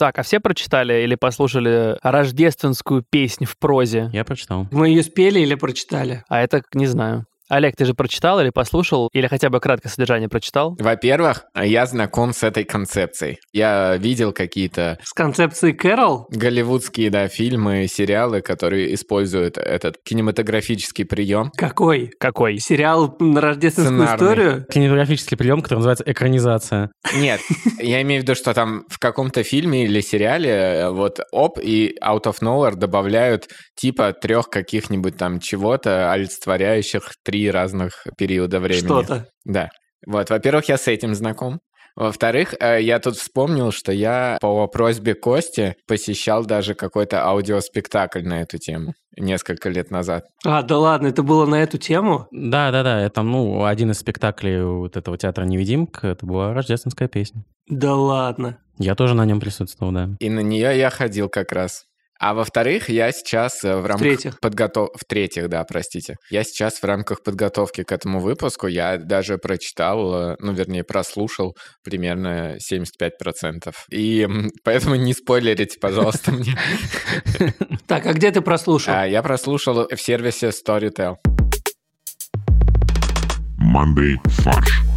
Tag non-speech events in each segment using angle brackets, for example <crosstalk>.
Так, а все прочитали или послушали рождественскую песнь в прозе? Я прочитал. Мы ее спели или прочитали? А это не знаю. Олег, ты же прочитал или послушал, или хотя бы краткое содержание прочитал? Во-первых, я знаком с этой концепцией. Я видел какие-то С концепцией Кэрол? голливудские да, фильмы, сериалы, которые используют этот кинематографический прием. Какой? Какой? Сериал на рождественскую Сценарный. историю? Кинематографический прием, который называется экранизация. Нет, я имею в виду, что там в каком-то фильме или сериале э, вот оп и out of nowhere добавляют типа трех каких-нибудь там чего-то, олицетворяющих три разных периода времени. Что-то. Да. Вот, во-первых, я с этим знаком. Во-вторых, э, я тут вспомнил, что я по просьбе Кости посещал даже какой-то аудиоспектакль на эту тему несколько лет назад. А, да ладно, это было на эту тему? Да, да, да. Это, ну, один из спектаклей вот этого театра невидимка. Это была рождественская песня. Да ладно. Я тоже на нем присутствовал, да. И на нее я ходил как раз. А во-вторых, я сейчас э, в рамках В-третьих. подготовки... В-третьих, да, простите. Я сейчас в рамках подготовки к этому выпуску, я даже прочитал, э, ну, вернее, прослушал примерно 75%. И <laughs> поэтому не спойлерите, пожалуйста, мне. <laughs> Так, а где ты прослушал? А, Я прослушал в сервисе Storytel. Monday фарш.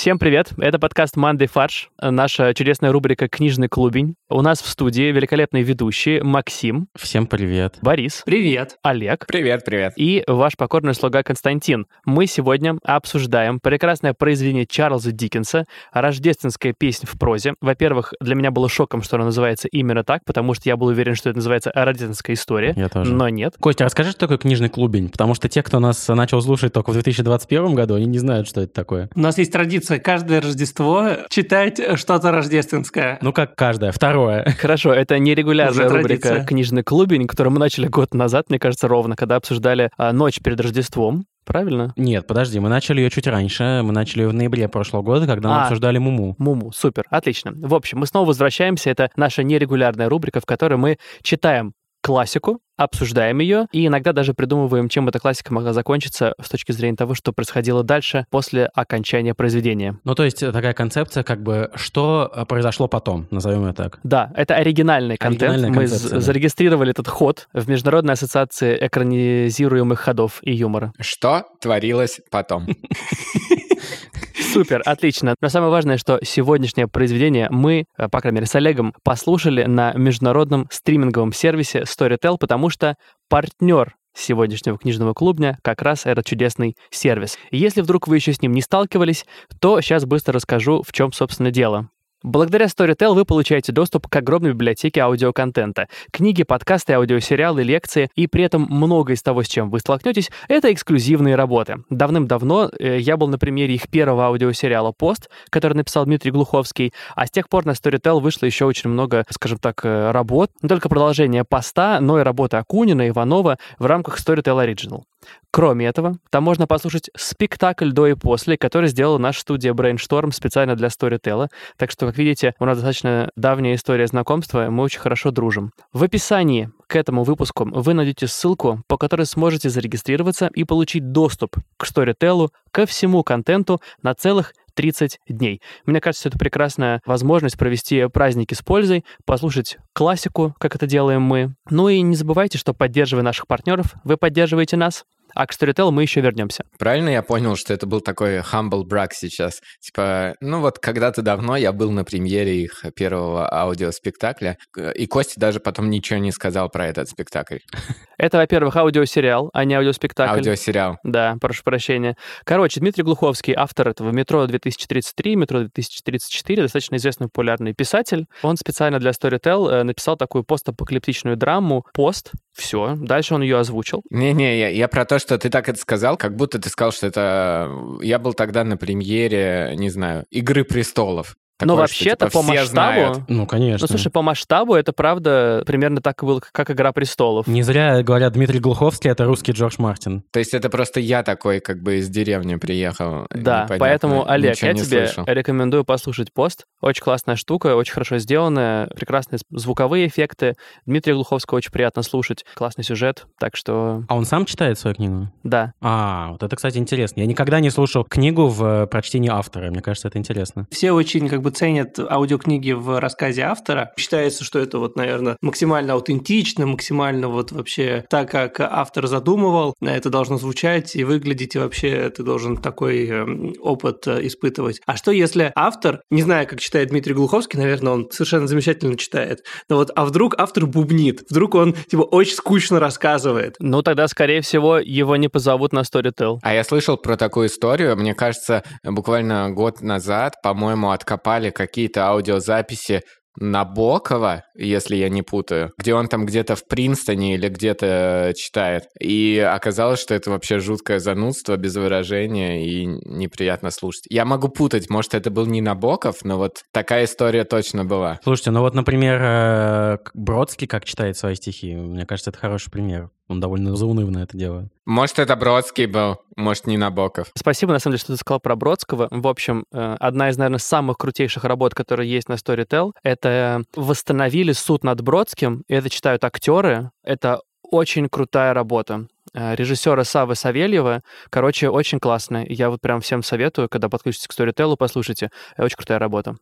Всем привет! Это подкаст «Мандай фарш», наша чудесная рубрика «Книжный клубень». У нас в студии великолепные ведущие Максим, Всем привет. Борис, Привет. Олег Привет, привет. и ваш покорный слуга Константин. Мы сегодня обсуждаем прекрасное произведение Чарльза Диккенса «Рождественская песня в прозе». Во-первых, для меня было шоком, что она называется именно так, потому что я был уверен, что это называется «Рождественская история». Я тоже. Но нет. Костя, расскажи, что такое книжный клубень? Потому что те, кто нас начал слушать только в 2021 году, они не знают, что это такое. У нас есть традиция каждое Рождество читать что-то рождественское. Ну, как каждое. Второе. Хорошо, это нерегулярная Уже рубрика традиция. «Книжный клубень», которую мы начали год назад, мне кажется, ровно, когда обсуждали а, ночь перед Рождеством. Правильно? Нет, подожди, мы начали ее чуть раньше. Мы начали ее в ноябре прошлого года, когда мы А. обсуждали Муму. Муму, супер, отлично. В общем, мы снова возвращаемся. Это наша нерегулярная рубрика, в которой мы читаем классику, обсуждаем ее и иногда даже придумываем, чем эта классика могла закончиться с точки зрения того, что происходило дальше после окончания произведения. Ну, то есть э, такая концепция, как бы, что э, произошло потом, назовем ее так. Да, это оригинальный контент. Оригинальная мы да. зарегистрировали этот ход в Международной ассоциации экранизируемых ходов и юмора. Что творилось потом? <laughs> Супер, отлично. Но самое важное, что сегодняшнее произведение мы, э, по крайней мере, с Олегом послушали на международном стриминговом сервисе Storytel, потому что партнер сегодняшнего книжного клубня как раз этот чудесный сервис. Если вдруг вы еще с ним не сталкивались, то сейчас быстро расскажу, в чем, собственно, дело. Благодаря Storytel вы получаете доступ к огромной библиотеке аудиоконтента. Книги, подкасты, аудиосериалы, лекции, и при этом много из того, с чем вы столкнетесь, это эксклюзивные работы. Давным-давно э, я был на примере их первого аудиосериала «Пост», который написал Дмитрий Глуховский, а с тех пор на Storytel вышло еще очень много, скажем так, э, работ. Не только продолжение «Поста», но и работы Акунина, Иванова в рамках Storytel Original. Кроме этого, там можно послушать спектакль до и после, который сделала наша студия Brainstorm специально для Storytel. Так что, как видите, у нас достаточно давняя история знакомства, мы очень хорошо дружим. В описании к этому выпуску вы найдете ссылку, по которой сможете зарегистрироваться и получить доступ к Storytel, ко всему контенту на целых 30 дней. Мне кажется, это прекрасная возможность провести праздники с пользой, послушать классику, как это делаем мы. Ну и не забывайте, что поддерживая наших партнеров, вы поддерживаете нас. А к Storytel мы еще вернемся. Правильно я понял, что это был такой humble брак сейчас? Типа, ну вот когда-то давно я был на премьере их первого аудиоспектакля, и Костя даже потом ничего не сказал про этот спектакль. <laughs> Это, во-первых, аудиосериал, а не аудиоспектакль. Аудиосериал. Да, прошу прощения. Короче, Дмитрий Глуховский, автор этого «Метро 2033», «Метро 2034», достаточно известный популярный писатель. Он специально для Storytel э, написал такую постапокалиптичную драму «Пост». Все, дальше он ее озвучил. Не-не, я, я про то, что ты так это сказал, как будто ты сказал, что это... Я был тогда на премьере, не знаю, «Игры престолов». Но Такое, что, вообще-то типа, по все знают. масштабу... Ну, конечно. Ну, слушай, по масштабу это правда примерно так и было, как «Игра престолов». Не зря говорят, Дмитрий Глуховский — это русский Джордж Мартин. То есть это просто я такой, как бы из деревни приехал. Да, непонятно, поэтому, Олег, ничего я тебе слышал. рекомендую послушать пост. Очень классная штука, очень хорошо сделанная, прекрасные звуковые эффекты. Дмитрия Глуховского очень приятно слушать, классный сюжет, так что А он сам читает свою книгу? да. А, вот это, кстати, интересно. Я никогда не слушал книгу в э, прочтении автора. Мне кажется, это интересно. Все очень как бы ценят аудиокниги в рассказе автора. Считается, что это вот, наверное, максимально аутентично, максимально вот вообще так, как автор задумывал. Это должно звучать и выглядеть, и вообще ты должен такой эм, опыт э, испытывать. А что если автор, не знаю, как читает Дмитрий Глуховский, наверное, он совершенно замечательно читает, но вот, а вдруг автор бубнит, вдруг он, типа, очень скучно рассказывает. Ну, тогда, скорее всего, его не позовут на Storytel. А я слышал про такую историю. Мне кажется, буквально год назад, по-моему, откопали какие-то аудиозаписи Набокова, если я не путаю, где он там где-то в Принстоне или где-то читает. И оказалось, что это вообще жуткое занудство, без выражения и неприятно слушать. Я могу путать, может, это был не Набоков, но вот такая история точно была. Слушайте, ну вот, например, э, Бродский как читает свои стихи. Мне кажется, это хороший пример. Он довольно заунывно это делает. Может, это Бродский был, может, не Набоков. Спасибо, на самом деле, что ты сказал про Бродского. В общем, э, одна из, наверное, самых крутейших работ, которые есть на Storytel, это восстановили суд над Бродским, и это читают актеры. Это очень крутая работа. Э, Режиссера Савы Савельева, короче, очень классная. Я вот прям всем советую, когда подключитесь к Storytel, послушайте. Э, Очень крутая работа.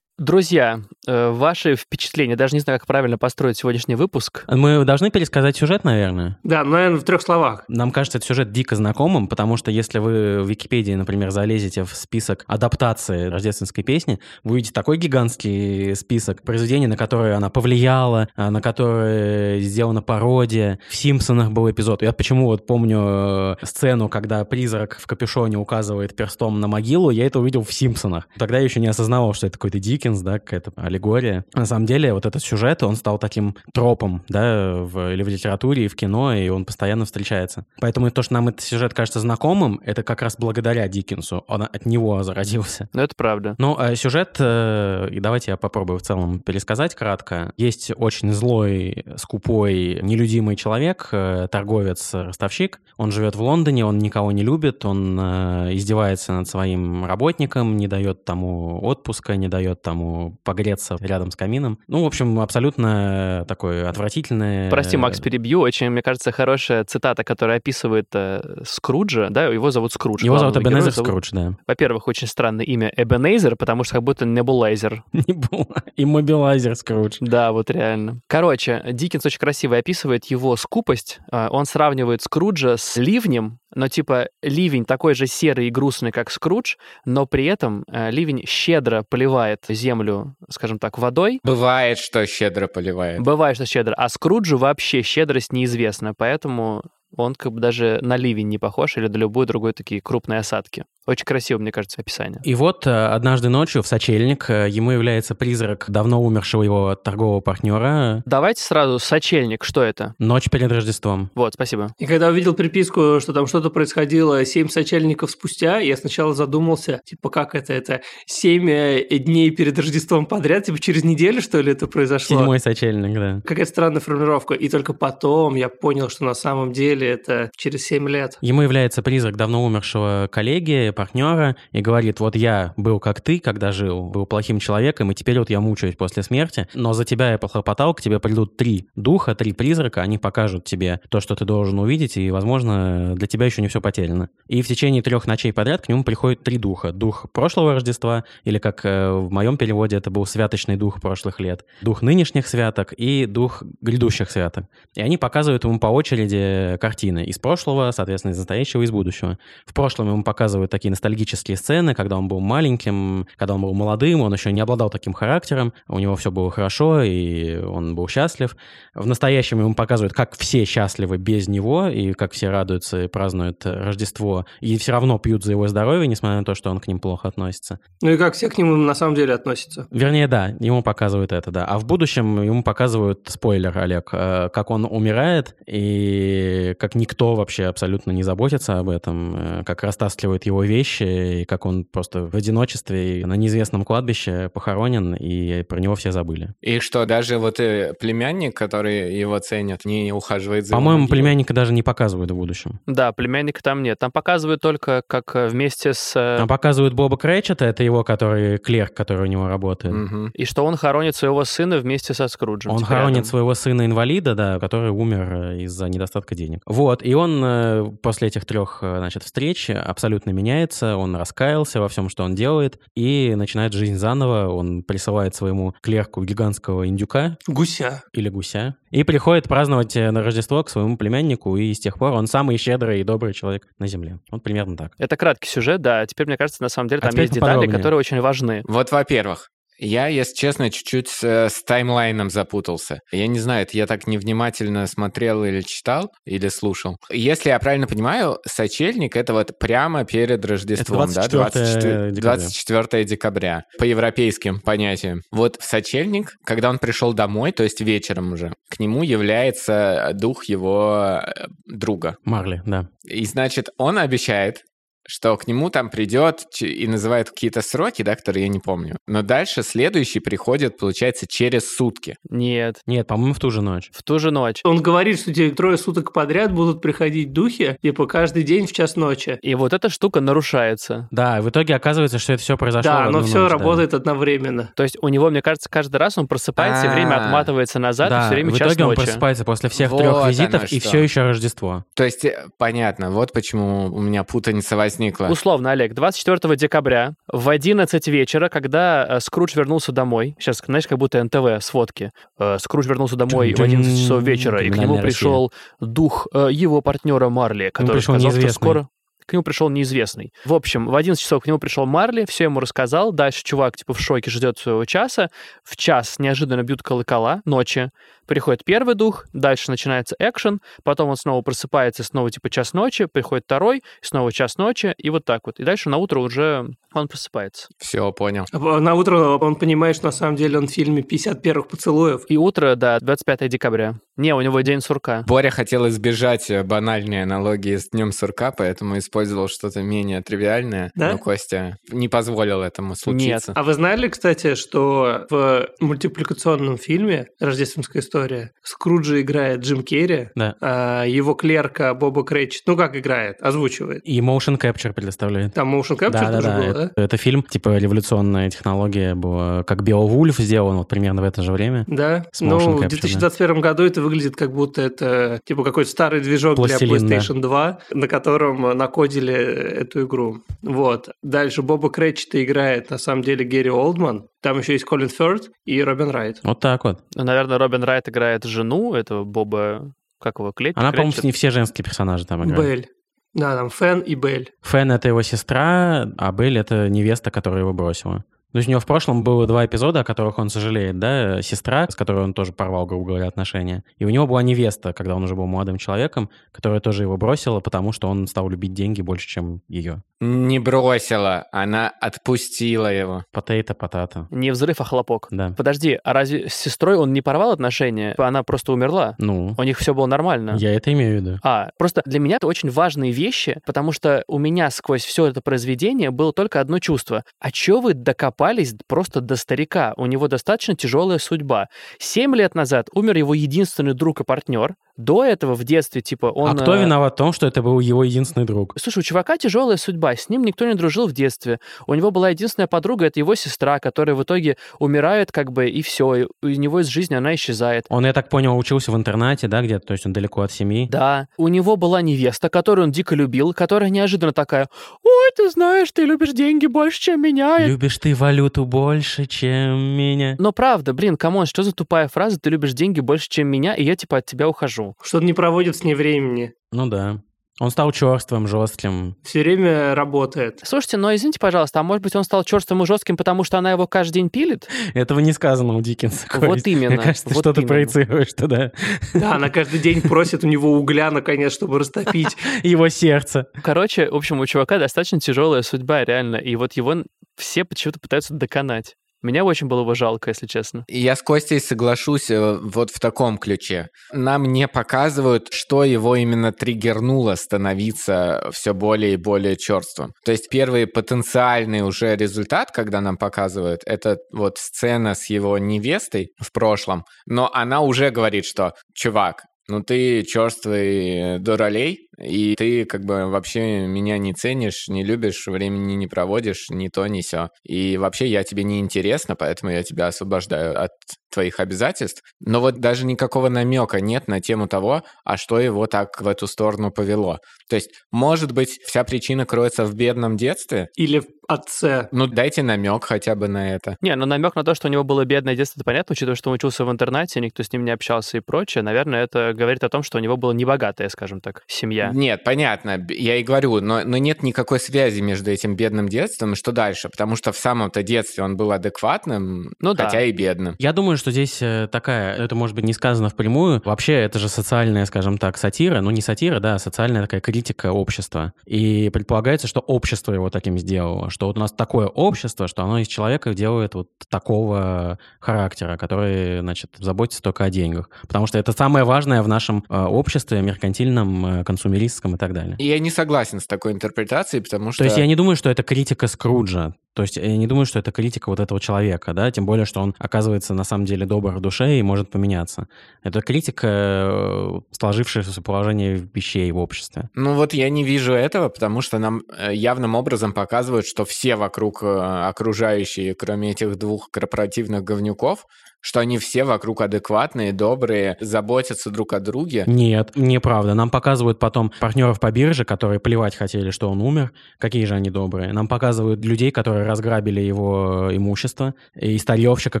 Друзья, э, ваши впечатления, даже не знаю, как правильно построить сегодняшний выпуск. Мы должны пересказать сюжет, наверное? Да, ну, наверное, в трех словах. Нам кажется этот сюжет дико знакомым, потому что если вы в Википедии, например, залезете в список адаптации рождественской песни, вы увидите такой гигантский список произведений, на которые она повлияла, а, на которые сделана пародия. В «Симпсонах» был эпизод. Я почему вот помню э, сцену, когда призрак в капюшоне указывает перстом на могилу, я это увидел в «Симпсонах». Тогда я еще не осознавал, что это какой-то Диккенс, да, какая-то аллегория. На самом деле вот этот сюжет, он стал таким тропом, да, в, или в литературе, и в кино, и он постоянно встречается. Поэтому то, что нам этот сюжет кажется знакомым, это как раз благодаря Диккенсу. Он от него зародился. Но это правда. Ну, э, сюжет, э, и давайте я попробую в целом пересказать кратко. Есть очень злой, скупой, нелюдимый человек, э, торговец-ростовщик. Он живет в Лондоне, он никого не любит, он э, издевается над своим работником, не дает тому отпуска, не дает тому погреться рядом с камином. Ну, в общем, абсолютно такой отвратительный... Прости, Макс, э, перебью. Очень, мне кажется, хорошая цитата, которая описывает э, Скруджа, да, его зовут Скрудж. Его зовут Эбенезер зовут- Скрудж, да. Во-первых, очень странное имя Эбенейзер, потому что как будто небулайзер. <laughs> Иммобилайзер Скрудж. Да, вот реально. Короче, Диккенс очень красиво описывает его скупость. А, Он сравнивает Скруджа с ливнем, но типа ливень такой же серый и грустный, как Скрудж, но при этом э, ливень щедро поливает землю, скажем так, водой. Бывает, что щедро поливает. Бывает, что щедро. А Скруджу вообще щедрость неизвестна, поэтому он как бы даже на ливень не похож или на любые другой такие крупные осадки. Очень красиво, мне кажется, описание. И вот э, однажды ночью в сочельник э, ему является призрак давно умершего его торгового партнера. Давайте сразу сочельник, что это? Ночь перед Рождеством. Вот, спасибо. И когда увидел приписку, что там что-то происходило семь сочельников спустя, я сначала задумался, типа, как это, это семь э, дней перед Рождеством подряд, типа, через неделю, что ли, это произошло? Седьмой сочельник, да. Какая-то странная формулировка. И только потом я понял, что на самом деле это через семь лет. Ему является призрак давно умершего коллеги, партнера, и говорит, вот я был как ты, когда жил, был плохим человеком, и теперь вот я мучаюсь после смерти, но за тебя я похлопотал, к тебе придут три духа, три призрака, они покажут тебе то, что ты должен увидеть, и, возможно, для тебя еще не все потеряно. И в течение трех ночей подряд к нему приходят три духа. Дух прошлого Рождества, или как э, в моем переводе это был святочный дух прошлых лет, дух нынешних святок и дух грядущих святок. И они показывают ему по очереди картины из прошлого, соответственно, из настоящего, из будущего. В прошлом ему показывают такие ностальгические сцены, когда он был маленьким, когда он был молодым, он еще не обладал таким характером, у него все было хорошо, и он был счастлив. В настоящем ему показывают, как все счастливы без него, и как все радуются и празднуют Рождество, и все равно пьют за его здоровье, несмотря на то, что он к ним плохо относится. Ну и как все к нему на самом деле относятся? Вернее, да, ему показывают это, да. А в будущем ему показывают, спойлер, Олег, э, как он умирает, и как никто вообще абсолютно не заботится об этом, э, как растаскивают его вещи, и как он просто в одиночестве и на неизвестном кладбище похоронен, и про него все забыли. И что, даже вот э, племянник, который его ценит, не ухаживает за По-моему, племянника даже не показывают в будущем. Да, племянника там нет. Там показывают только, как э, вместе с... э, Там показывают Боба Крэтчета, это его, который клерк, который у него работает. Мгм. И что он хоронит своего сына вместе со Скруджем. Он хоронит рядом. своего сына-инвалида, да, который умер из-за недостатка денег. Вот, и он после этих трех, значит, встреч абсолютно меняется, он раскаялся во всем, что он делает, и начинает жизнь заново. Он присылает своему клерку гигантского индюка Гуся. или гуся, и приходит праздновать э, на Рождество к своему племяннику, и с тех пор он самый щедрый и добрый человек на Земле. Вот примерно так. Это краткий сюжет, да. Теперь, мне кажется, на самом деле А там теперь есть детали, которые очень важны. Вот, во-первых, я, если честно, чуть-чуть с, э, с таймлайном запутался. Я не знаю, это я так невнимательно смотрел или читал, или слушал. Если я правильно понимаю, сочельник — это вот прямо перед Рождеством, да? 24 декабря. 24 декабря. По европейским понятиям. Вот в сочельник, когда он пришел домой, то есть вечером уже, к нему является дух его э, друга. Марли, да. И значит, он обещает, что к нему там придет и называет какие-то сроки, да, которые я не помню. Но дальше следующий приходит, получается, через сутки. Нет. Нет, по-моему, в ту же ночь. В ту же ночь. Он говорит, что тебе трое суток подряд будут приходить духи, типа каждый день в час ночи. И вот эта штука нарушается. Да, и в итоге оказывается, что это все произошло Да, но все ночь, да. работает одновременно. То есть у него, мне кажется, каждый раз он просыпается, и время А. отматывается назад, и Да, все время в час итоге он ночи. просыпается после всех Вот трех визитов, и что. все еще Рождество. То есть, э, понятно, вот почему у меня путаница возникла. Условно, Олег, 24 декабря в 11 вечера, когда э, Скрудж вернулся домой, сейчас, знаешь, как будто НТВ, сводки, э, Скрудж вернулся домой в 11 часов вечера, и к нему пришел дух э, его партнера Марли, который сказал, что скоро... К нему пришел неизвестный. В общем, в 11 часов к нему пришел Марли, все ему рассказал. Дальше чувак, типа, в шоке ждет своего часа. В час неожиданно бьют колокола ночи. Приходит первый дух, дальше начинается экшен, потом он снова просыпается, снова типа час ночи, приходит второй, снова час ночи, и вот так вот. И дальше на утро уже он просыпается. Все, понял. А На утро он понимает, что на самом деле он в фильме «50 первых поцелуев». И утро, да, 25 декабря. Не, у него день сурка. Боря хотел избежать э, банальной аналогии с Днем сурка, поэтому использовал что-то менее тривиальное. Да? Но Костя не позволил этому случиться. А вы знали, кстати, что в мультипликационном фильме «Рождественская история» Скруджа играет Джим Керри, Да. а его клерка Боба Крэтчет, ну как играет, озвучивает. И motion capture предоставляет. Там motion capture Да, да, тоже да. было, Это, да? это фильм, типа революционная технология была, как Беовульф сделан вот примерно в это же время. Да. С Ну, в capture, 2021 году это выглядит как будто это типа какой-то старый движок Пластилин, для да. PlayStation 2, на котором накодили эту игру. Вот. Дальше Боба Крэтчета играет на самом деле Гэри Олдман. Там еще есть Колин Фёрд и Робин Райт. Вот так вот. Ну, Наверное, Робин Райт играет жену этого Боба, как его, Клетти? Она, по-моему, не все женские персонажи там играют. Белль. Да, там Фэн и Белль. Фэн — это его сестра, а Белль — это невеста, которая его бросила. То есть у него в прошлом было два эпизода, о которых он сожалеет, да? Сестра, с которой он тоже порвал, грубо говоря, отношения. И у него была невеста, когда он уже был молодым человеком, которая тоже его бросила, потому что он стал любить деньги больше, чем ее. Не бросила, она отпустила его. Потейта, потата. Не взрыв, а хлопок. Да. Подожди, а разве с сестрой он не порвал отношения? Она просто умерла. Ну, У них все было нормально. я это имею в виду. А, просто для меня это очень важные вещи, потому что у меня сквозь все это произведение было только одно чувство. А чё вы докопались просто до старика? У него достаточно тяжелая судьба. Семь лет назад умер его единственный друг и партнер. До этого в детстве, типа, он... а кто э, виноват в том, что это был его единственный друг? Слушай, у чувака тяжелая судьба, с ним никто не дружил в детстве. У него была единственная подруга, это его сестра, которая в итоге умирает, как бы, и все, у него из жизни она исчезает. Он, я так понял, учился в интернате, да, где-то, то есть он далеко от семьи. Да, у него была невеста, которую он дико любил, которая неожиданно такая, ой, ты знаешь, ты любишь деньги больше, чем меня. Любишь ты валюту больше, чем меня? Но правда, блин, come on, что за тупая фраза, ты любишь деньги больше, чем меня, и я типа от тебя ухожу. Что-то не проводит с ней времени. Ну да. Он стал черствым, жестким. Все время работает. Слушайте, но извините, пожалуйста, а может быть он стал черствым и жестким, потому что она его каждый день пилит? Этого не сказано у Диккенса. Вот именно, Мне кажется, вот что ты именно. проецируешь туда. Да, она каждый день просит у него угля, наконец, чтобы растопить. <laughs> Его сердце. Короче, в общем, у чувака достаточно тяжелая судьба, реально, и вот его все почему-то пытаются доконать. Мне очень было его жалко, если честно. Я с Костей соглашусь э, вот в таком ключе. Нам не показывают, что его именно триггернуло становиться все более и более черствым. То есть первый потенциальный уже результат, когда нам показывают, это вот сцена с его невестой в прошлом, но она уже говорит, что чувак, ну ты черствый дуралей, и ты как бы вообще меня не ценишь, не любишь, времени не проводишь, ни то, ни сё. И вообще я тебе не интересна, поэтому я тебя освобождаю от твоих обязательств. Но вот даже никакого намека нет на тему того, а что его так в эту сторону повело. То есть, может быть, вся причина кроется в бедном детстве? Или в отце. Ну, дайте намек хотя бы на это. Не, ну намек на то, что у него было бедное детство, это понятно, учитывая, что он учился в интернате, никто с ним не общался и прочее. Наверное, это говорит о том, что у него была небогатая, скажем так, семья. Нет, понятно, я и говорю, но, но нет никакой связи между этим бедным детством и что дальше, потому что в самом-то детстве он был адекватным, ну, хотя да. и бедным. Я думаю, что здесь э, такая, это может быть не сказано впрямую, вообще это же социальная, скажем так, сатира, ну не сатира, да, а социальная такая критика общества. И предполагается, что общество его таким сделало, что вот у нас такое общество, что оно из человека делает вот такого характера, который, значит, заботится только о деньгах. Потому что это самое важное в нашем э, обществе, меркантильном, э, консумеристском и так далее. Я не согласен с такой интерпретацией, потому что... То есть я не думаю, что это критика Скруджа. То есть я не думаю, что это критика вот этого человека, да, тем более, что он оказывается на самом деле добр в душе и может поменяться. Это критика э, сложившегося положения вещей в обществе. Ну вот я не вижу этого, потому что нам э, явным образом показывают, что все вокруг э, окружающие, кроме этих двух корпоративных говнюков, что они все вокруг адекватные, добрые, заботятся друг о друге. Нет, неправда. Нам показывают потом партнеров по бирже, которые плевать хотели, что он умер. Какие же они добрые. Нам показывают людей, которые разграбили его имущество, и старьевщика,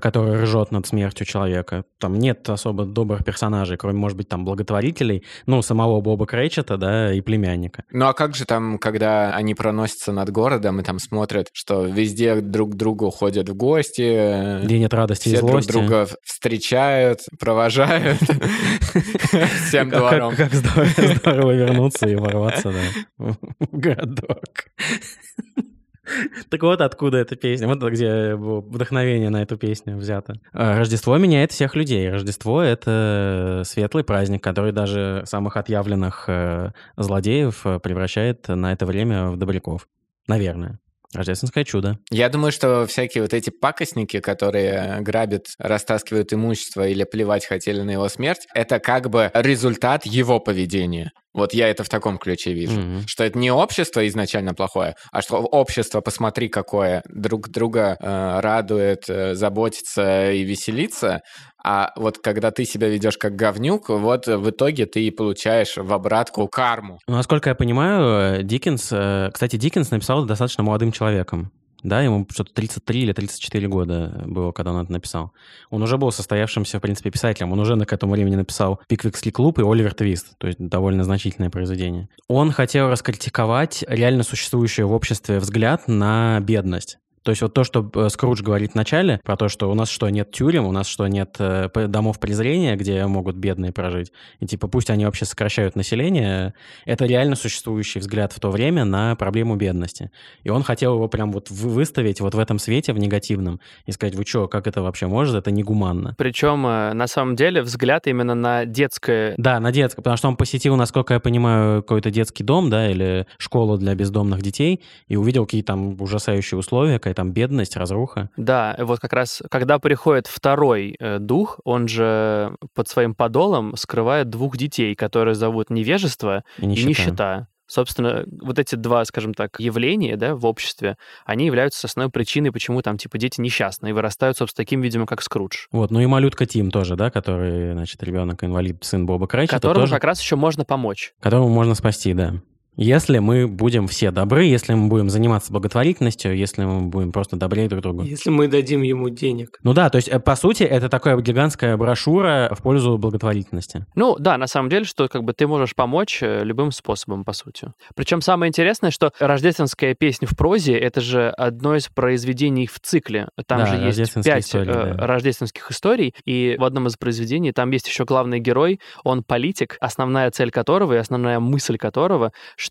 который ржет над смертью человека. Там нет особо добрых персонажей, кроме, может быть, там благотворителей, ну, самого Боба Крейчета, да, и племянника. Ну а как же там, когда они проносятся над городом и там смотрят, что везде друг к другу ходят в гости, Где нет радости и все друг злости. друга встречают, провожают <laughs> всем двором. Как, <laughs> здорово вернуться и ворваться, да, в <laughs> городок. <laughs> Так вот откуда эта песня, вот где вдохновение на эту песню взято. А, Рождество меняет всех людей. Рождество — это светлый праздник, который даже самых отъявленных э, злодеев э, превращает на это время в добряков. Наверное. Рождественское чудо. Я думаю, что всякие вот эти пакостники, которые грабят, растаскивают имущество или плевать хотели на его смерть, это как бы результат его поведения. Вот я это в таком ключе вижу. Мгм. Что это не общество изначально плохое, а что общество, посмотри, какое, друг друга э, радует, э, заботится и веселится. А вот когда ты себя ведешь как говнюк, вот в итоге ты и получаешь в обратку карму. Ну, Насколько я понимаю, э, Диккенс... э, Кстати, Диккенс написал достаточно молодым человеком. Да, ему что-то 33 или 34 года было, когда он это написал. Он уже был состоявшимся, в принципе, писателем. Он уже к этому времени написал «Пиквикский клуб» и «Оливер Твист», то есть довольно значительное произведение. Он хотел раскритиковать реально существующий в обществе взгляд на бедность. То есть вот то, что э, Скрудж говорит в начале, про то, что у нас что, нет тюрем, у нас что, нет э, домов презрения, где могут бедные прожить, и типа пусть они вообще сокращают население, это реально существующий взгляд в то время на проблему бедности. И он хотел его прям вот вы- выставить вот в этом свете, в негативном, и сказать, вы что, как это вообще может, это негуманно. Причем, э, на самом деле, взгляд именно на детское... Да, на детское, потому что он посетил, насколько я понимаю, какой-то детский дом, да, или школу для бездомных детей, и увидел какие там ужасающие условия, какая там бедность, разруха. Да, вот как раз, когда приходит второй э, дух, он же под своим подолом скрывает двух детей, которые зовут невежество И и нищета. нищета. Собственно, вот эти два, скажем так, явления да, в обществе, они являются основной причиной, почему там, типа, дети несчастные и вырастают, собственно, таким, видимо, как Скрудж. Вот, ну и малютка Тим тоже, да, который, значит, ребенок-инвалид, сын Боба Крейчета, Которому тоже, как раз еще можно помочь. которому можно спасти, да. Если мы будем все добры, если мы будем заниматься благотворительностью, если мы будем просто добрее друг другу. Если мы дадим ему денег. Ну да, то есть, э, по сути, это такая гигантская брошюра в пользу благотворительности. Ну да, на самом деле, что как бы ты можешь помочь э, любым способом, по сути. Причем самое интересное, что рождественская песня в прозе — это же одно из произведений в цикле. Там Да, же есть пять истории, э, да. рождественских историй, и в одном из произведений там есть еще главный герой, он политик, основная цель которого и основная мысль которого, что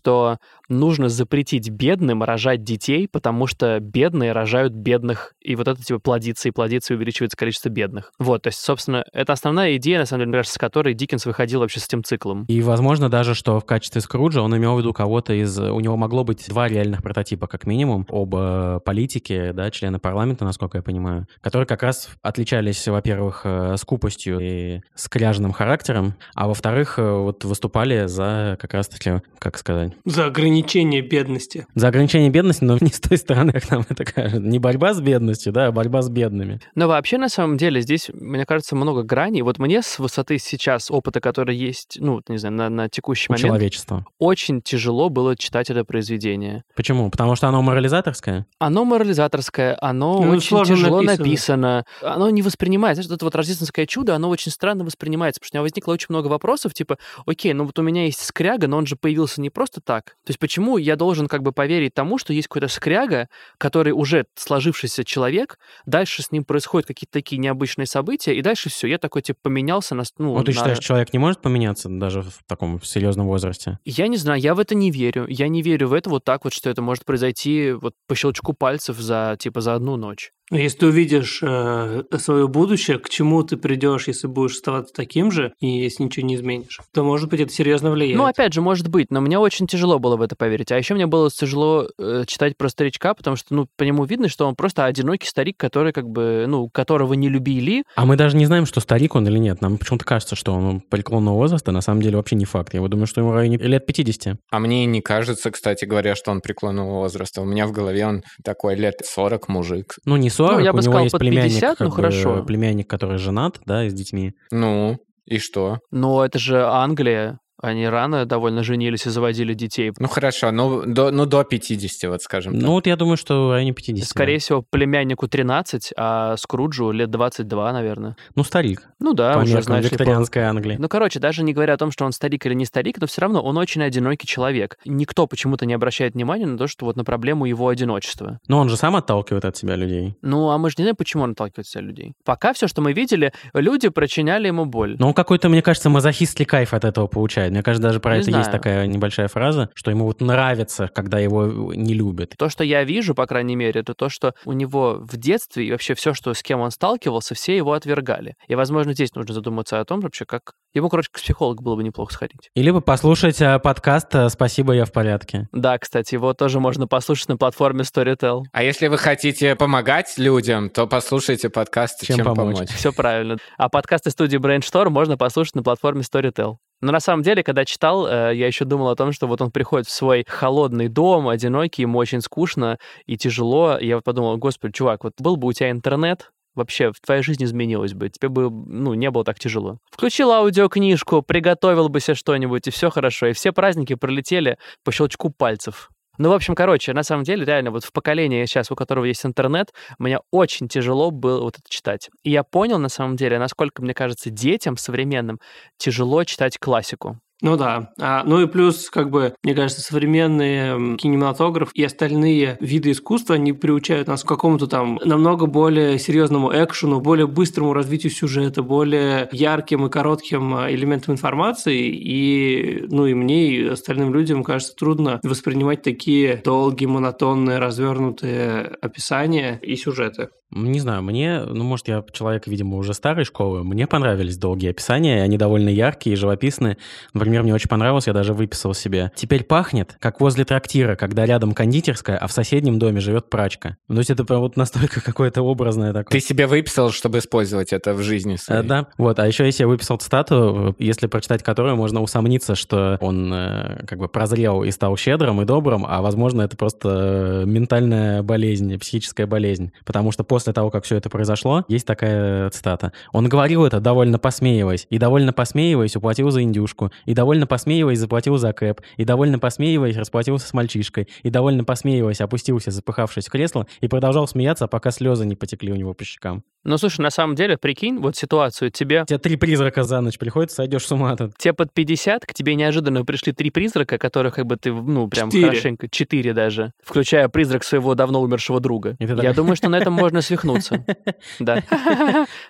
нужно запретить бедным рожать детей, потому что бедные рожают бедных, и вот это типа плодится и плодится, и увеличивается количество бедных. Вот, то есть, собственно, это основная идея, на самом деле, мне кажется, с которой Диккенс выходил вообще с этим циклом. И, возможно, даже, что в качестве Скруджа он имел в виду кого-то из... У него могло быть два реальных прототипа, как минимум, оба политики, да, члены парламента, насколько я понимаю, которые как раз отличались, во-первых, э, скупостью и скряженным характером, а во-вторых, э, вот выступали за как раз-таки, как сказать... За ограничение бедности. За ограничение бедности, но <laughs> не с той стороны, как нам это кажется. Не борьба с бедностью, да, а борьба с бедными. Но вообще, на самом деле, здесь, мне кажется, много граней. Вот мне с высоты сейчас опыта, который есть, ну, не знаю, на, на текущий У момент, человечества. очень тяжело было читать это произведение. Почему? Потому что оно морализаторское? Оно морализаторское, оно Ну, очень тяжело написано. написано. Оно не воспринимается. Знаешь, это вот рождественское чудо, оно очень странно воспринимается, потому что у меня возникло очень много вопросов, типа, окей, ну вот у меня есть скряга, но он же появился не просто так. То есть почему я должен как бы поверить тому, что есть какой-то скряга, который уже сложившийся человек, дальше с ним происходят какие-то такие необычные события, и дальше все, я такой, типа, поменялся на... Ну, Ну, ты на- считаешь, человек не может поменяться даже в таком серьезном возрасте? Я не знаю, я в это не верю. Я не верю в это вот так вот, что это может произойти вот по щелчку пальцев за, типа, за одну ночь. Если ты увидишь э, свое будущее, к чему ты придешь, если будешь оставаться таким же, и если ничего не изменишь, то, может быть, это серьезно влияет. Ну, опять же, может быть, но мне очень тяжело было в это поверить. А еще мне было тяжело э, читать про старичка, потому что, ну, по нему видно, что он просто одинокий старик, который, как бы, ну, которого не любили. А мы даже не знаем, что старик он или нет. Нам почему-то кажется, что он преклонного возраста, на самом деле вообще не факт. Я вот думаю, что ему в районе лет 50. А мне не кажется, кстати говоря, что он преклонного возраста. У меня в голове он такой лет 40 мужик. Ну, не 40, я у бы него сказал, есть под племянник, 50, как ну, бы, хорошо. племянник, который женат, да, и с детьми. Ну, и что? Но это же Англия. Они рано довольно женились и заводили детей. Ну хорошо, ну до, ну, до 50, вот скажем так. Ну, вот я думаю, что в районе 50. Скорее да. всего, племяннику 13, а Скруджу лет 22, наверное. Ну, старик. Ну да, уже, знаешь ли, по- викторианской Англии. Ну, короче, даже не говоря о том, что он старик или не старик, но все равно он очень одинокий человек. Никто почему-то не обращает внимания на то, что вот на проблему его одиночества. Но он же сам отталкивает от себя людей. Ну, а мы же не знаем, почему он отталкивается от людей. Пока все, что мы видели, люди причиняли ему боль. Но он какой-то, мне кажется, мазохистский кайф от этого получает. Мне кажется, даже про Не это есть знаю. такая небольшая фраза, что ему вот нравится, когда его не любят. То, что я вижу, по крайней мере, это то, что у него в детстве и вообще все, что с кем он сталкивался, все его отвергали. И, возможно, здесь нужно задуматься о том вообще, как... Ему, короче, к психологу было бы неплохо сходить. Или бы послушать э, подкаст э, «Спасибо, я в порядке». Да, кстати, его тоже можно послушать на платформе Storytel. А если вы хотите помогать людям, то послушайте подкаст Чем «Чем, помочь?» помочь». Все правильно. А подкасты студии Brainstorm можно послушать на платформе Storytel. Но на самом деле, когда читал, э, я еще думал о том, что вот он приходит в свой холодный дом, одинокий, ему очень скучно и тяжело. Я вот подумал, господи, чувак, вот был бы у тебя интернет, вообще в твоей жизни изменилось бы, тебе бы, ну, не было так тяжело. Включил аудиокнижку, приготовил бы себе что-нибудь, и все хорошо. И все праздники пролетели по щелчку пальцев. Ну, в общем, короче, на самом деле, реально, вот в поколении сейчас, у которого есть интернет, мне очень тяжело было вот это читать. И я понял, на самом деле, насколько, мне кажется, детям современным тяжело читать классику. Ну да. А, ну и плюс, как бы, мне кажется, современный м, кинематограф и остальные виды искусства, они приучают нас к какому-то там намного более серьезному экшену, более быстрому развитию сюжета, более ярким и коротким а, элементам информации. И, ну и мне, и остальным людям, кажется, трудно воспринимать такие долгие, монотонные, развернутые описания и сюжеты. Не знаю, мне, ну, может, я человек, видимо, уже старой школы, мне понравились долгие описания, они довольно яркие и живописные. Например, мне очень понравилось, я даже выписал себе. Теперь пахнет, как возле трактира, когда рядом кондитерская, а в соседнем доме живет прачка. Ну, то есть это прям вот настолько <laughs> какое-то образное такое. Ты себе выписал, чтобы использовать это в жизни Э, своей? Да, вот. А еще я выписал цитату, если прочитать которую, можно усомниться, что он э, как бы прозрел и стал щедрым и добрым, а возможно это просто э, ментальная болезнь, психическая болезнь. Потому что после того, как все это произошло, есть такая цитата. Он говорил это довольно посмеиваясь, и довольно посмеиваясь уплатил за индюшку, и довольно посмеиваясь заплатил за кэп, и довольно посмеиваясь расплатился с мальчишкой, и довольно посмеиваясь опустился, запыхавшись в кресло, и продолжал смеяться, пока слезы не потекли у него по щекам. Ну, слушай, на самом деле, прикинь, вот ситуацию. Тебе, У тебя три призрака за ночь приходят, сойдешь с ума тут. тебе под 50, к тебе неожиданно пришли три призрака, которых как бы ты, ну, прям Четыре. хорошенько... Четыре даже. Включая призрак своего давно умершего друга. Я думаю, что на этом можно <laughs> свихнуться. <laughs> Да.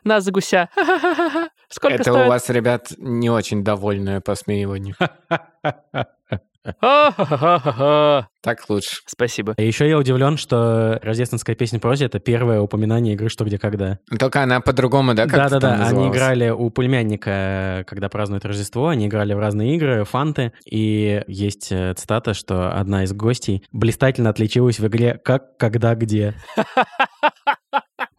На за гуся. <laughs> Сколько Это стоит? у вас, ребят, не очень довольное посмеивание. <laughs> Так лучше. Спасибо. И еще я удивлен, что рождественская песня Прозе — это первое упоминание игры «Что, где, когда». Только она по-другому, да, как Да-да-да, они играли у племянника, когда празднуют Рождество, они играли в разные игры, фанты, и есть э, цитата, что одна из гостей блистательно отличилась в игре «Как, когда, где».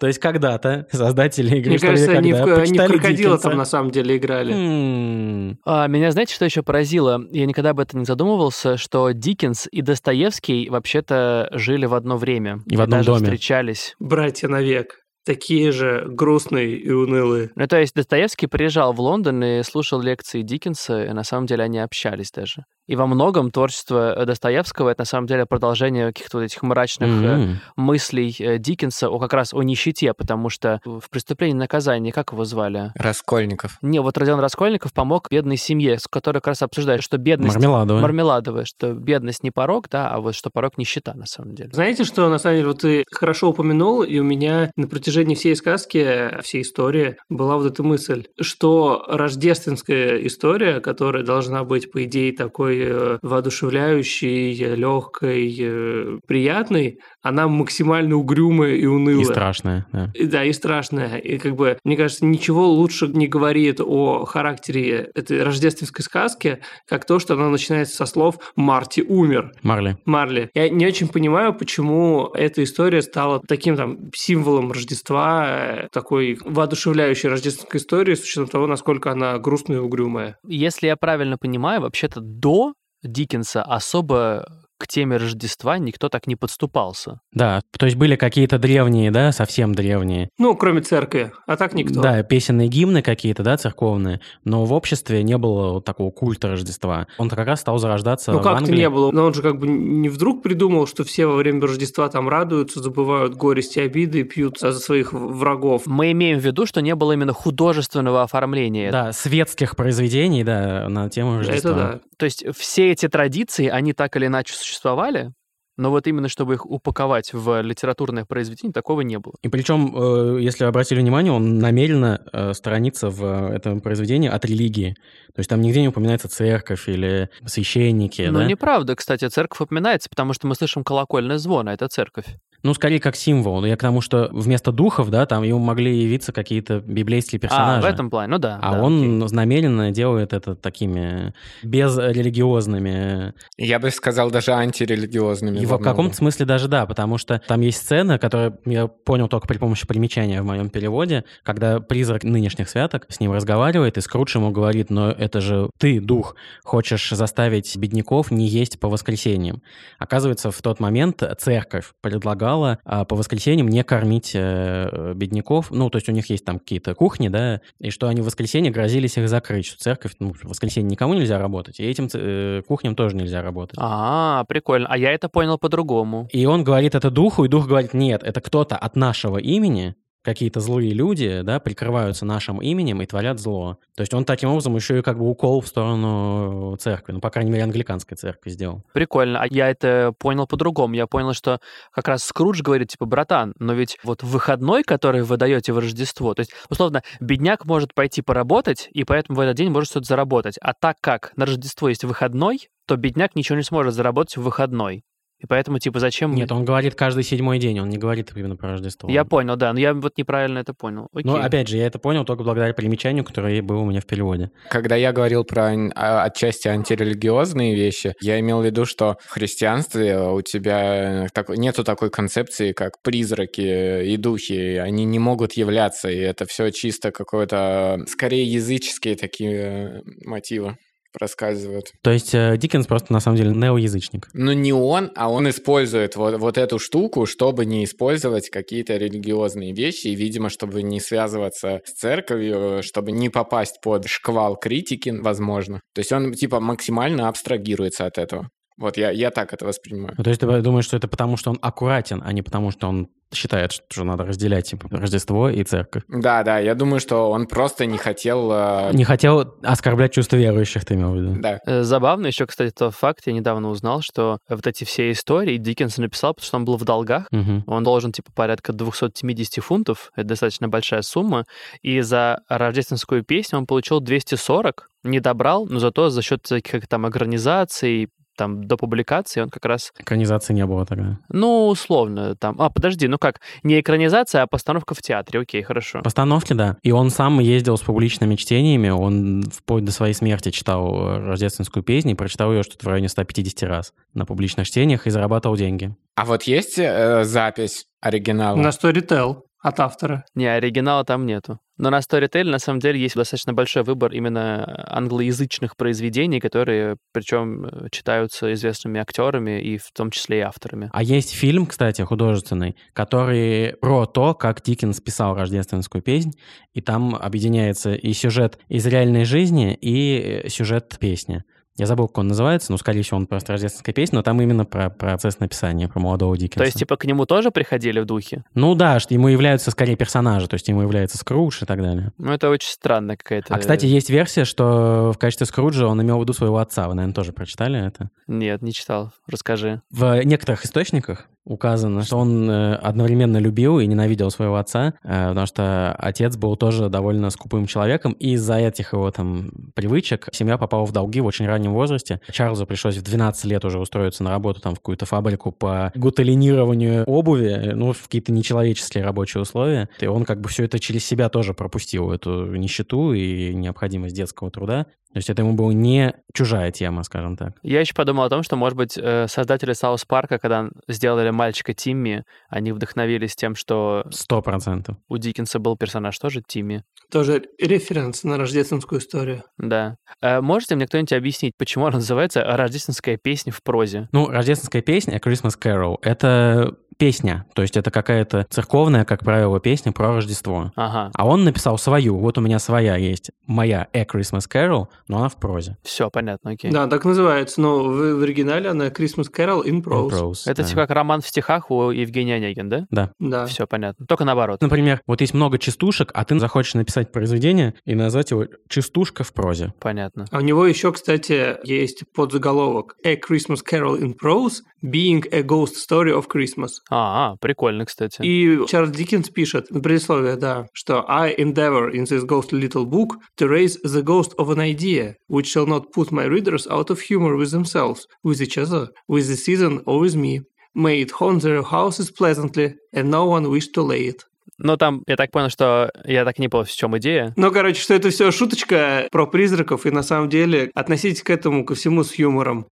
То есть когда-то <laughs> создатели игры Мне «Что, где, кажется, они в, когда» они в крокодила Диккенса. там на самом деле играли. А, меня знаете, что еще поразило? Я никогда об этом не задумывался, что Диккенс и Достоевский вообще-то жили в одно время. И в одном даже доме. встречались. Братья навек. Такие же грустные и унылые. Ну, то есть Достоевский приезжал в Лондон и слушал лекции Диккенса, и на самом деле они общались даже. И во многом творчество э, Достоевского — это на самом деле продолжение каких-то вот этих мрачных м. мыслей э, Диккенса о как раз о нищете, потому что в «Преступлении и наказании» как его звали? Раскольников. Не, вот Родион Раскольников помог бедной семье, с которой как раз обсуждает, что бедность... Мармеладовая. Мармеладовая, что бедность не порог, да, а вот что порог нищета на самом деле. Знаете, что на самом деле вот ты хорошо упомянул, и у меня на протяжении всей сказки, всей истории была вот эта мысль, что рождественская история, которая должна быть, по идее, такой э, воодушевляющей, легкой, э, приятной, она максимально угрюмая и унылая. И страшная, да. И Да, и страшная. И как бы, мне кажется, ничего лучше не говорит о характере этой рождественской сказки, как то, что она начинается со слов «Марти умер». Марли. Марли. Я не очень понимаю, почему эта история стала таким там символом Рождества, такой воодушевляющей рождественской историей, с учетом того, насколько она грустная и угрюмая. Если я правильно понимаю, вообще-то до Диккенса особо к теме Рождества никто так не подступался. Да, то есть были какие-то древние, да, совсем древние. Ну, кроме церкви, а так никто. Да, песенные гимны какие-то, да, церковные, но в обществе не было вот такого культа Рождества. Он как раз стал зарождаться Ну как-то не было. Но он же как бы не вдруг придумал, что все во время Рождества там радуются, забывают горести и обиды, пьют за своих врагов. Мы имеем в виду, что не было именно художественного оформления. Да, светских произведений, да, на тему Рождества. Это да. То есть все эти традиции, они так или иначе существовали, но вот именно чтобы их упаковать в литературное произведение, такого не было. И причем, э, если обратили внимание, он намеренно э, сторонится в э, этом произведении от религии. То есть там нигде не упоминается церковь или священники, Но да? неправда, кстати, церковь упоминается, потому что мы слышим колокольный звон, а это церковь. Ну, скорее как символ. Я к тому, что вместо духов, да, там ему могли явиться какие-то библейские А, персонажи. в этом плане, ну да. А да, он окей. намеренно делает это такими безрелигиозными. Я бы сказал, даже антирелигиозными. И в каком-то смысле даже да, потому что там есть сцена, которую я понял только при помощи примечания в моем переводе, когда призрак нынешних святок с ним разговаривает, и Скрудж ему говорит, но это же ты, дух, хочешь заставить бедняков не есть по воскресеньям. Оказывается, в тот момент церковь предлагала а, по воскресеньям не кормить э, бедняков, ну, то есть у них есть там какие-то кухни, да, и что они в воскресенье грозились их закрыть, что церковь, ну, в воскресенье никому нельзя работать, и этим э, кухням тоже нельзя работать. А, прикольно. А я это понял по-другому. И он говорит это духу, и дух говорит, нет, это кто-то от нашего имени, какие-то злые люди, да, прикрываются нашим именем и творят зло. То есть он таким образом еще и как бы укол в сторону церкви, ну, по крайней мере, англиканской церкви сделал. Прикольно. А я это понял по-другому. Я понял, что как раз Скрудж говорит, типа, братан, но ведь вот выходной, который вы даете в Рождество, то есть, условно, бедняк может пойти поработать, и поэтому в этот день может что-то заработать. А так как на Рождество есть выходной, то бедняк ничего не сможет заработать в выходной. И поэтому, типа, зачем... Нет, он говорит каждый седьмой день, он не говорит именно про Рождество. Я понял, да, но я вот неправильно это понял. Окей. Ну, опять же, я это понял только благодаря примечанию, которое было у меня в переводе. Когда я говорил про а, отчасти антирелигиозные вещи, я имел в виду, что в христианстве у тебя такой, нету такой концепции, как призраки и духи. Они не могут являться, и это все чисто какое-то, скорее, языческие такие э, мотивы проскальзывают. То есть э, Диккенс просто на самом деле неоязычник. Ну, не он, а он использует вот, вот эту штуку, чтобы не использовать какие-то религиозные вещи, и, видимо, чтобы не связываться с церковью, чтобы не попасть под шквал критики, возможно. То есть он, типа, максимально абстрагируется от этого. Вот я, я так это воспринимаю. Ну, то есть ты думаешь, что это потому, что он аккуратен, а не потому, что он считает, что надо разделять типа, Рождество и церковь. Да, да, я думаю, что он просто не хотел... э, Не хотел оскорблять чувства верующих, ты имел в виду? Да. Э, Забавно еще, кстати, тот факт, я недавно узнал, что вот эти все истории Диккенс написал, потому что он был в долгах, Мгм. Он должен, типа, порядка 270 фунтов. Это достаточно большая сумма. И за рождественскую песню он получил 240. Не добрал, но зато за счет всяких там организаций, там до публикации он как раз, Экранизации не было тогда. ну, условно, там... А, подожди, ну как, не экранизация, а постановка в театре, окей, хорошо. Постановки, да. И он сам ездил с публичными чтениями, он вплоть до своей смерти читал э, рождественскую песню и прочитал ее что-то в районе 150 раз на публичных чтениях и зарабатывал деньги. А вот есть э, запись оригинала? На Storytel от автора. Не, оригинала там нету. Но на Storytel, на самом деле, есть достаточно большой выбор именно англоязычных произведений, которые, причем, э, читаются известными актерами и в том числе и авторами. А есть фильм, кстати, художественный, который про то, как Диккенс писал рождественскую песнь, и там объединяется и сюжет из реальной жизни, и э, сюжет песни. Я забыл, как он называется, но, скорее всего, он просто рождественская песня, но там именно про процесс написания, про молодого Диккенса. То есть, типа, к нему тоже приходили в духе? Ну да, что ему являются скорее персонажи, то есть ему является Скрудж и так далее. Ну, это очень странно какая-то... А, кстати, есть версия, что в качестве Скруджа он имел в виду своего отца. Вы, наверное, тоже прочитали это? Нет, не читал. Расскажи. В некоторых источниках указано, что он э, одновременно любил и ненавидел своего отца, э, потому что отец был тоже довольно скупым человеком, и из-за этих его там привычек семья попала в долги в очень раннем возрасте. Чарльзу пришлось в 12 лет уже устроиться на работу там в какую-то фабрику по гуталинированию обуви, э, ну, в какие-то нечеловеческие рабочие условия. И он как бы все это через себя тоже пропустил, эту нищету и необходимость детского труда. То есть это ему была не чужая тема, скажем так. Я еще подумал о том, что, может быть, создатели Саус Парка, когда сделали мальчика Тимми, они вдохновились тем, что Сто процентов. у Диккенса был персонаж тоже Тимми. Тоже референс на рождественскую историю. Да. Э, Можете мне кто-нибудь объяснить, почему она называется «Рождественская песня в прозе»? Ну, рождественская песня, Christmas Carol, это песня, то есть это какая-то церковная, как правило, песня про Рождество. Ага. А он написал свою, вот у меня своя есть, моя A Christmas Carol, но она в прозе. Все, понятно, окей. Да, так называется, но в, в оригинале она Christmas Carol in Prose. In prose, Это да. типа как роман в стихах у Евгения Онегин, да? Да. Все понятно. Только наоборот. Например, вот есть много частушек, а ты захочешь написать произведение и назвать его «Частушка в прозе». Понятно. А у него еще, кстати, есть подзаголовок A Christmas Carol in Prose Being a Ghost Story of Christmas. А, а, прикольно, кстати. И Чарльз Диккенс пишет, предисловие, да, что I endeavor in this ghostly little book to raise the ghost of an idea, which shall not put my readers out of humor with themselves, with each other, with the season, or with me. May it haunt their houses pleasantly, and no one wish to lay it. Но там, я так понял, что я так не понял, в чем идея. Ну, короче, что это все шуточка про призраков, и на самом деле относитесь к этому ко всему с юмором.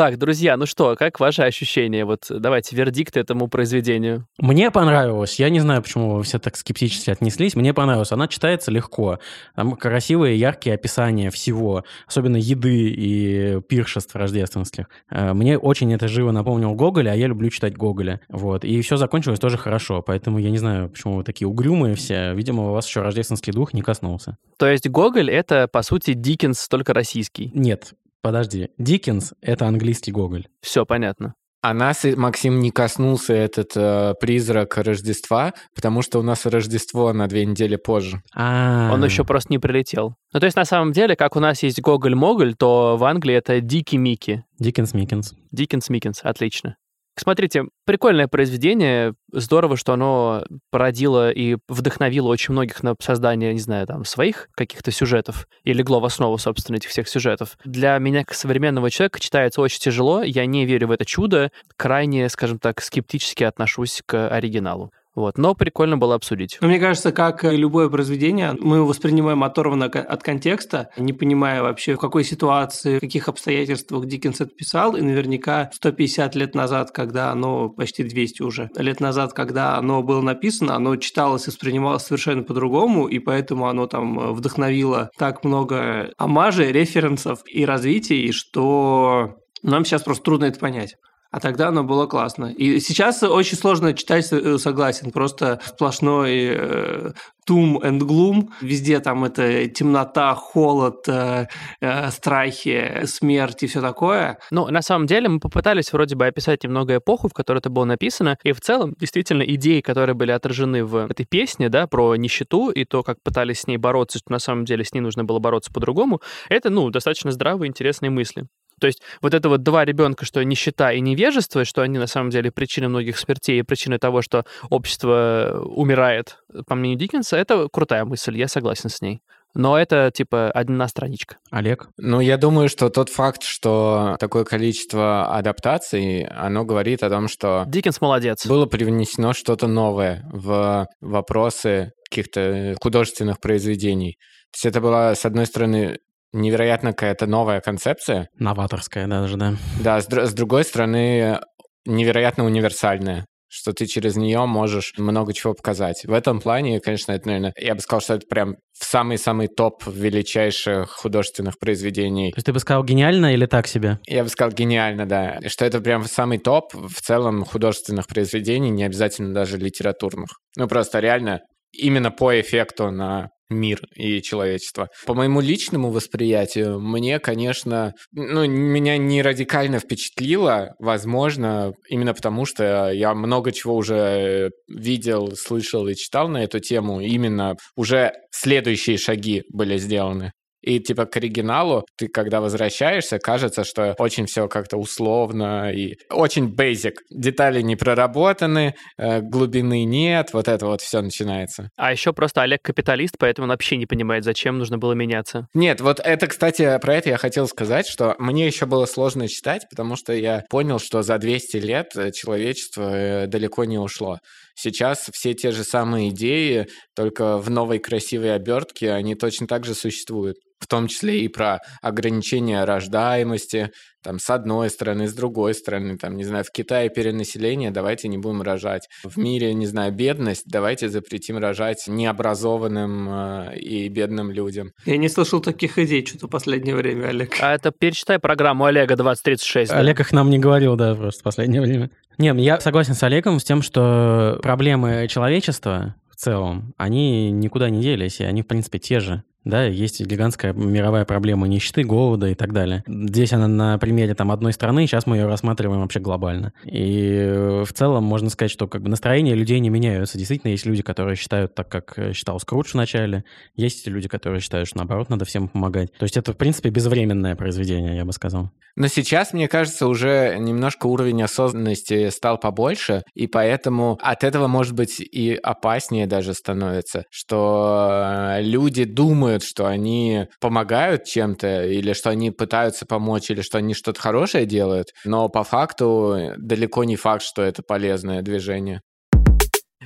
Так, друзья, ну что, как ваши ощущения? Вот давайте вердикт этому произведению. Мне понравилось. Я не знаю, почему вы все так скептически отнеслись. Мне понравилось. Она читается легко. Там красивые, яркие описания всего, особенно еды и пиршеств рождественских. Э, Мне очень это живо напомнил Гоголя, а я люблю читать Гоголя. Вот. И все закончилось тоже хорошо. Поэтому я не знаю, почему вы такие угрюмые все. Видимо, у вас еще рождественский дух не коснулся. То есть Гоголь — это, по сути, Диккенс, только российский. Нет, подожди. Диккенс — это английский Гоголь. Все понятно. А нас, Максим, не коснулся этот э, призрак Рождества, потому что у нас Рождество на две недели позже. А, Он еще просто не прилетел. Ну, то есть, на самом деле, как у нас есть Гоголь-Моголь, то в Англии это Дикий Микки. Диккенс Миккенс. Диккенс-Миккенс. Отлично. Смотрите, прикольное произведение. Здорово, что оно породило и вдохновило очень многих на создание, не знаю, там, своих каких-то сюжетов и легло в основу, собственно, этих всех сюжетов. Для меня, как современного человека, читается очень тяжело. Я не верю в это чудо. Крайне, скажем так, скептически отношусь к оригиналу. Вот. Но прикольно было обсудить. Но мне кажется, как и любое произведение, мы его воспринимаем оторванно от контекста, не понимая вообще, в какой ситуации, в каких обстоятельствах Диккенс это писал, и наверняка 150 лет назад, когда оно, почти 200 уже, лет назад, когда оно было написано, оно читалось и воспринималось совершенно по-другому, и поэтому оно там вдохновило так много омажей, референсов и развитий, что нам сейчас просто трудно это понять. А тогда оно было классно. И сейчас очень сложно читать, э, согласен. Просто сплошной э, doom and gloom. Везде там это темнота, холод, э, э, страхи, смерть и все такое. Ну, на самом деле, мы попытались вроде бы описать немного эпоху, в которой это было написано, и в целом, действительно, идеи, которые были отражены в этой песне, да, про нищету и то, как пытались с ней бороться, что на самом деле с ней нужно было бороться по-другому, это, ну, достаточно здравые, интересные мысли. То есть вот это вот два ребенка, что нищета и невежество, что они на самом деле причины многих смертей и причины того, что общество умирает, по мнению Диккенса, это крутая мысль, я согласен с ней. Но это, типа, одна страничка. Олег? Ну, я думаю, что тот факт, что такое количество адаптаций, оно говорит о том, что Диккенс молодец. было привнесено что-то новое в вопросы каких-то художественных произведений. То есть это была, с одной стороны, невероятно какая-то новая концепция, Новаторская даже, да. да, с, др- с другой стороны, невероятно универсальная что ты через нее можешь много чего показать. В этом плане, конечно, это, наверное, я бы сказал, что это прям в самый-самый топ величайших художественных произведений. То есть ты бы сказал гениально или так себе? Я бы сказал гениально, да. Что это прям самый топ в целом художественных произведений, не обязательно даже литературных. Ну, просто реально именно по эффекту на мир и человечество. По моему личному восприятию, мне, конечно, ну, меня не радикально впечатлило, возможно, именно потому что я много чего уже видел, слышал и читал на эту тему. Именно уже следующие шаги были сделаны. И типа к оригиналу ты, когда возвращаешься, кажется, что очень все как-то условно и очень basic. Детали не проработаны, э, глубины нет, вот это вот все начинается. А еще просто Олег капиталист, поэтому он вообще не понимает, зачем нужно было меняться. Нет, вот это, кстати, про это я хотел сказать, что мне еще было сложно читать, потому что я понял, что за 200 лет э, человечество э, далеко не ушло. Сейчас все те же самые идеи, только в новой красивой обертке, они точно так же существуют. В том числе и про ограничение рождаемости, там, с одной стороны, с другой стороны, там, не знаю, в Китае перенаселение, давайте не будем рожать. В мире, не знаю, бедность, давайте запретим рожать необразованным э, и бедным людям. Я не слышал таких идей что-то в последнее время, Олег. А это перечитай программу Олега 2036. да. Олег их нам не говорил, да, просто в последнее время. Не, ну я согласен с Олегом с тем, что проблемы человечества в целом, они никуда не делись, и они, в принципе, те же. Да, есть гигантская мировая проблема нищеты, голода и так далее. Здесь она на примере там одной страны, сейчас мы ее рассматриваем вообще глобально. И э, в целом можно сказать, что как бы настроения людей не меняются. Действительно, есть люди, которые считают так, как э, считал Скрудж вначале. Есть люди, которые считают, что наоборот, надо всем помогать. То есть это, в принципе, безвременное произведение, я бы сказал. Но сейчас, мне кажется, уже немножко уровень осознанности стал побольше, и поэтому от этого, может быть, и опаснее даже становится, что э, люди думают, что они помогают чем-то, или что они пытаются помочь, или что они что-то хорошее делают, но по факту далеко не факт, что это полезное движение.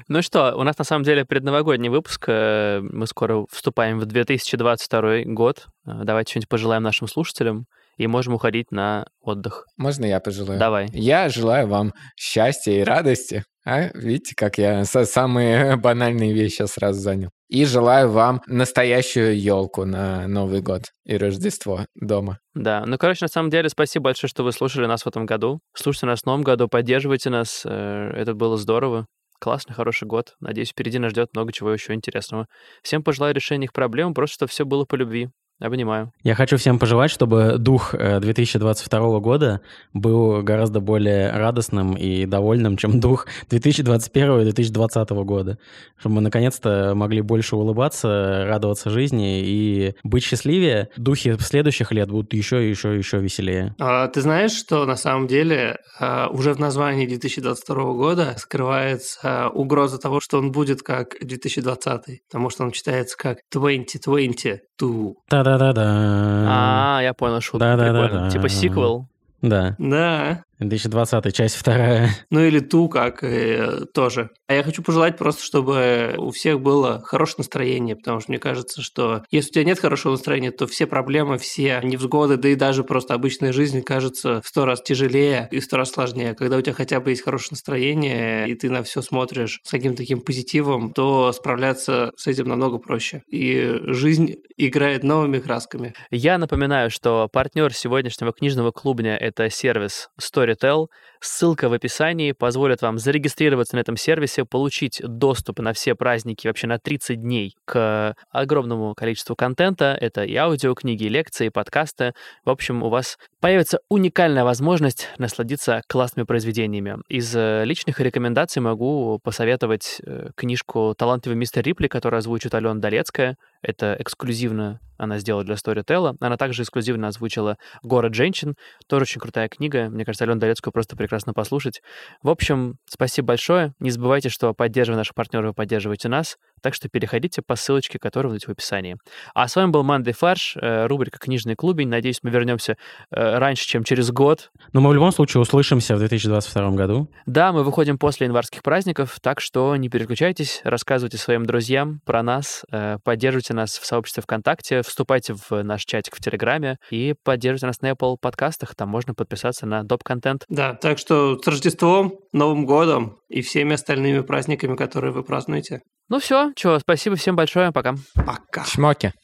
Ну что, у нас на самом деле предновогодний выпуск. э, Мы скоро вступаем в 2022 год. Э, Давайте что-нибудь пожелаем нашим слушателям и можем уходить на отдых. Можно я пожелаю? Давай. Я желаю вам счастья и радости. А, видите, как я самые <laughs> банальные вещи сразу занял. И желаю вам настоящую елку на Новый год и Рождество дома. Да, ну, короче, на самом деле, спасибо большое, что вы слушали нас в этом году. Слушайте нас в новом году, поддерживайте нас. э, Это было здорово. Классный, хороший год. Надеюсь, впереди нас ждет много чего еще интересного. Всем пожелаю решения их проблем, просто чтобы все было по любви. Обнимаю. Я хочу всем пожелать, чтобы дух э, 2022 года был гораздо более радостным и довольным, чем дух 2021 и 2020 года. Чтобы мы наконец-то могли больше улыбаться, радоваться жизни и быть счастливее. Духи следующих лет будут еще, еще, еще веселее. А ты знаешь, что на самом деле а, уже в названии 2022 года скрывается угроза того, что он будет как 2020, потому что он читается как 2022. Та-да-да-да. А, я понял шутку. Прикольно. Типа сиквел. Да, Да. 2020, часть вторая. <laughs> Ну или ту, как э, тоже. А я хочу пожелать просто, чтобы у всех было хорошее настроение, потому что мне кажется, что если у тебя нет хорошего настроения, то все проблемы, все невзгоды, да и даже просто обычная жизнь кажется в сто раз тяжелее и в сто раз сложнее. Когда у тебя хотя бы есть хорошее настроение, и ты на все смотришь с каким-то таким позитивом, то справляться с этим намного проще. И жизнь играет новыми красками. Я напоминаю, что партнер сегодняшнего книжного клубня — это сервис Storytel. Ссылка в описании позволит вам зарегистрироваться на этом сервисе, получить доступ на все праздники вообще на 30 дней к огромному количеству контента. Это и аудиокниги, и лекции, и подкасты. В общем, у вас появится уникальная возможность насладиться классными произведениями. Из э, личных рекомендаций могу посоветовать э, книжку «Талантливый мистер Рипли», которую озвучит Алена Долецкая. Это эксклюзивно она сделала для Storytel. Она также эксклюзивно озвучила «Город женщин». Тоже очень крутая книга. Мне кажется, Алену Долецкую просто прекрасно послушать. В общем, спасибо большое. Не забывайте, что поддерживая наших партнеров, вы поддерживаете нас. Так что переходите по ссылочке, которая будет в описании. А с вами был Манды Фарш, э, рубрика «Книжный клубень». Надеюсь, мы вернемся э, раньше, чем через год. Но мы в любом случае услышимся в 2022 году. Да, мы выходим после январских праздников, так что не переключайтесь, рассказывайте своим друзьям про нас, э, поддерживайте нас в сообществе ВКонтакте, вступайте в наш чатик в Телеграме и поддерживайте нас на Apple подкастах, там можно подписаться на доп-контент. Да, так что с Рождеством, Новым годом и всеми остальными праздниками, которые вы празднуете. Ну все, что, спасибо всем большое, пока. Пока. Чмоки.